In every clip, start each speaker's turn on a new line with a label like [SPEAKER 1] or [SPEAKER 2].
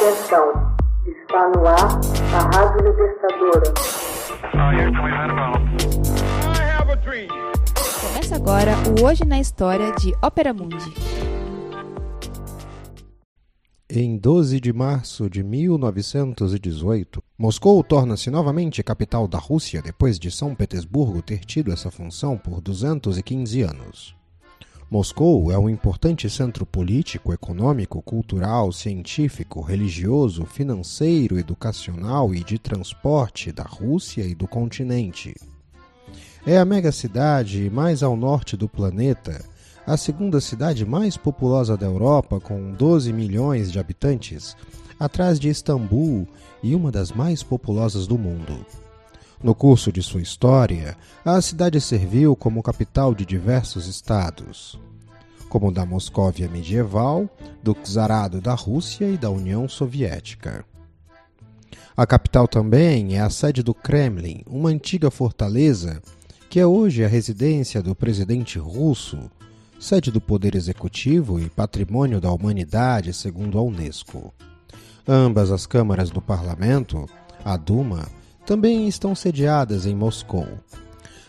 [SPEAKER 1] Atenção, está no ar a Rádio Libertadora.
[SPEAKER 2] Começa agora o Hoje na História de Ópera Mundi.
[SPEAKER 3] Em 12 de março de 1918, Moscou torna-se novamente capital da Rússia depois de São Petersburgo ter tido essa função por 215 anos. Moscou é um importante centro político, econômico, cultural, científico, religioso, financeiro, educacional e de transporte da Rússia e do continente. É a megacidade mais ao norte do planeta, a segunda cidade mais populosa da Europa, com 12 milhões de habitantes, atrás de Istambul e uma das mais populosas do mundo. No curso de sua história, a cidade serviu como capital de diversos estados, como da Moscóvia medieval, do czarado da Rússia e da União Soviética. A capital também é a sede do Kremlin, uma antiga fortaleza que é hoje a residência do presidente russo, sede do Poder Executivo e Patrimônio da Humanidade, segundo a Unesco. Ambas as câmaras do parlamento, a Duma, também estão sediadas em Moscou.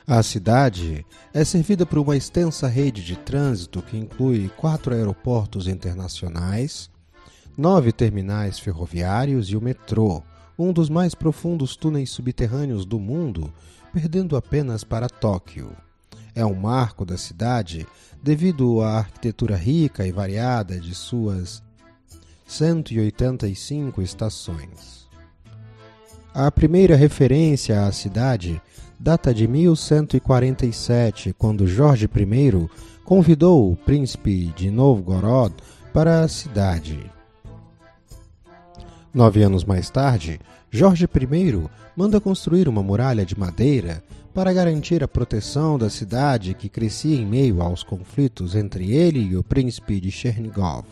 [SPEAKER 3] A cidade é servida por uma extensa rede de trânsito que inclui quatro aeroportos internacionais, nove terminais ferroviários e o metrô, um dos mais profundos túneis subterrâneos do mundo, perdendo apenas para Tóquio. É um marco da cidade devido à arquitetura rica e variada de suas 185 estações. A primeira referência à cidade data de 1147, quando Jorge I convidou o príncipe de Novgorod para a cidade. Nove anos mais tarde, Jorge I manda construir uma muralha de madeira para garantir a proteção da cidade que crescia em meio aos conflitos entre ele e o príncipe de Chernigov.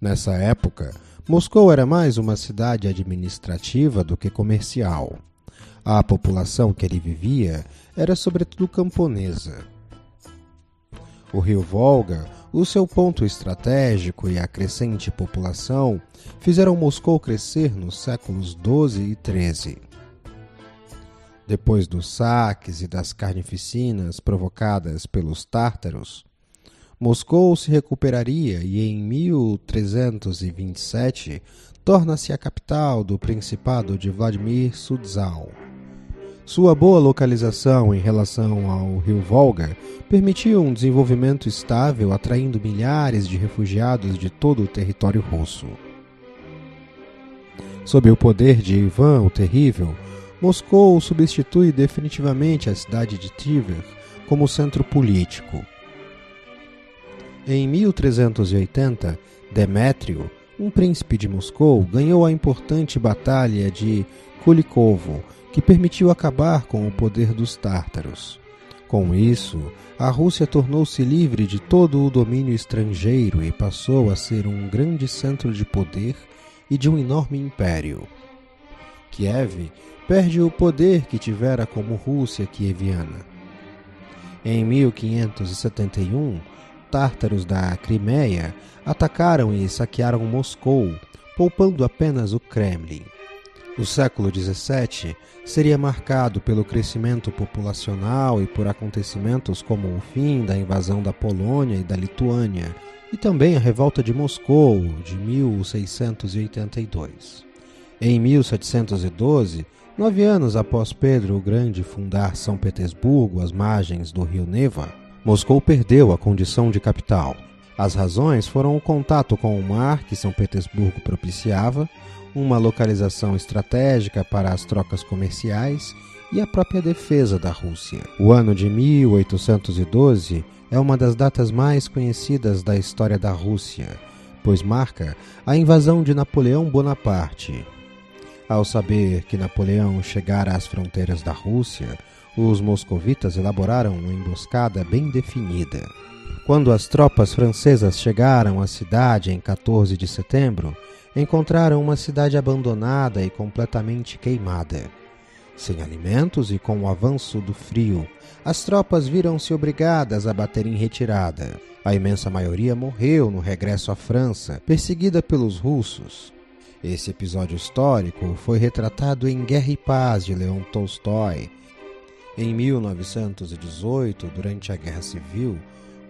[SPEAKER 3] Nessa época, Moscou era mais uma cidade administrativa do que comercial. A população que ali vivia era sobretudo camponesa. O rio Volga, o seu ponto estratégico e a crescente população fizeram Moscou crescer nos séculos XII e XIII. Depois dos saques e das carnificinas provocadas pelos tártaros, Moscou se recuperaria e em 1327 torna-se a capital do Principado de Vladimir Sudzal. Sua boa localização em relação ao rio Volga permitiu um desenvolvimento estável, atraindo milhares de refugiados de todo o território russo. Sob o poder de Ivan o Terrível, Moscou substitui definitivamente a cidade de Tver como centro político. Em 1380, Demétrio, um príncipe de Moscou, ganhou a importante batalha de Kulikovo, que permitiu acabar com o poder dos tártaros. Com isso, a Rússia tornou-se livre de todo o domínio estrangeiro e passou a ser um grande centro de poder e de um enorme império. Kiev perde o poder que tivera como Rússia kieviana. Em 1571, tártaros da Crimeia atacaram e saquearam Moscou, poupando apenas o Kremlin. O século XVII seria marcado pelo crescimento populacional e por acontecimentos como o fim da invasão da Polônia e da Lituânia, e também a revolta de Moscou de 1682. Em 1712, nove anos após Pedro o Grande fundar São Petersburgo às margens do rio Neva, Moscou perdeu a condição de capital. As razões foram o contato com o mar que São Petersburgo propiciava, uma localização estratégica para as trocas comerciais e a própria defesa da Rússia. O ano de 1812 é uma das datas mais conhecidas da história da Rússia, pois marca a invasão de Napoleão Bonaparte. Ao saber que Napoleão chegara às fronteiras da Rússia, os moscovitas elaboraram uma emboscada bem definida. Quando as tropas francesas chegaram à cidade em 14 de setembro, encontraram uma cidade abandonada e completamente queimada. Sem alimentos e com o avanço do frio, as tropas viram-se obrigadas a bater em retirada. A imensa maioria morreu no regresso à França, perseguida pelos russos. Esse episódio histórico foi retratado em Guerra e Paz de Leon Tolstói. Em 1918, durante a Guerra Civil,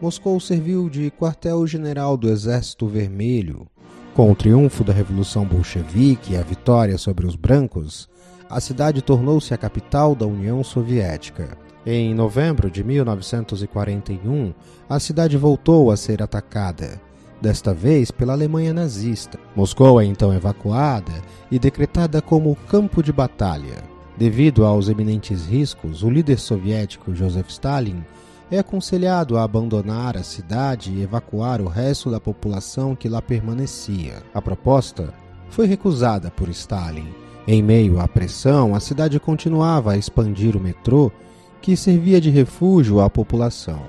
[SPEAKER 3] Moscou serviu de quartel-general do Exército Vermelho. Com o triunfo da Revolução Bolchevique e a vitória sobre os brancos, a cidade tornou-se a capital da União Soviética. Em novembro de 1941, a cidade voltou a ser atacada desta vez pela Alemanha nazista. Moscou é então evacuada e decretada como campo de batalha. Devido aos eminentes riscos, o líder soviético Joseph Stalin é aconselhado a abandonar a cidade e evacuar o resto da população que lá permanecia. A proposta foi recusada por Stalin. Em meio à pressão, a cidade continuava a expandir o metrô, que servia de refúgio à população.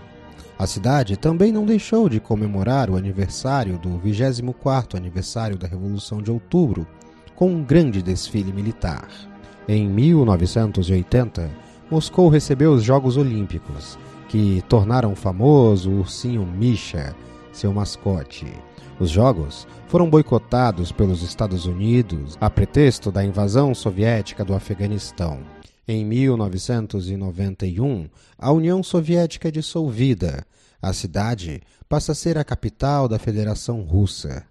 [SPEAKER 3] A cidade também não deixou de comemorar o aniversário do 24º aniversário da Revolução de Outubro com um grande desfile militar. Em 1980, Moscou recebeu os Jogos Olímpicos, que tornaram famoso o ursinho Misha, seu mascote. Os jogos foram boicotados pelos Estados Unidos a pretexto da invasão soviética do Afeganistão. Em 1991, a União Soviética é dissolvida. A cidade passa a ser a capital da Federação Russa.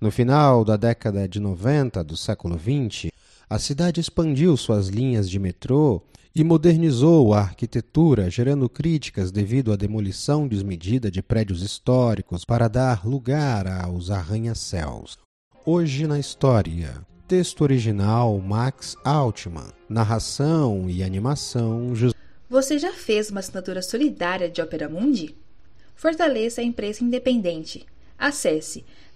[SPEAKER 3] No final da década de 90 do século XX, a cidade expandiu suas linhas de metrô e modernizou a arquitetura, gerando críticas devido à demolição desmedida de prédios históricos para dar lugar aos arranha-céus. Hoje na história. Texto original Max Altman. Narração e animação José.
[SPEAKER 2] Você já fez uma assinatura solidária de Opera Mundi? Fortaleça a imprensa independente. Acesse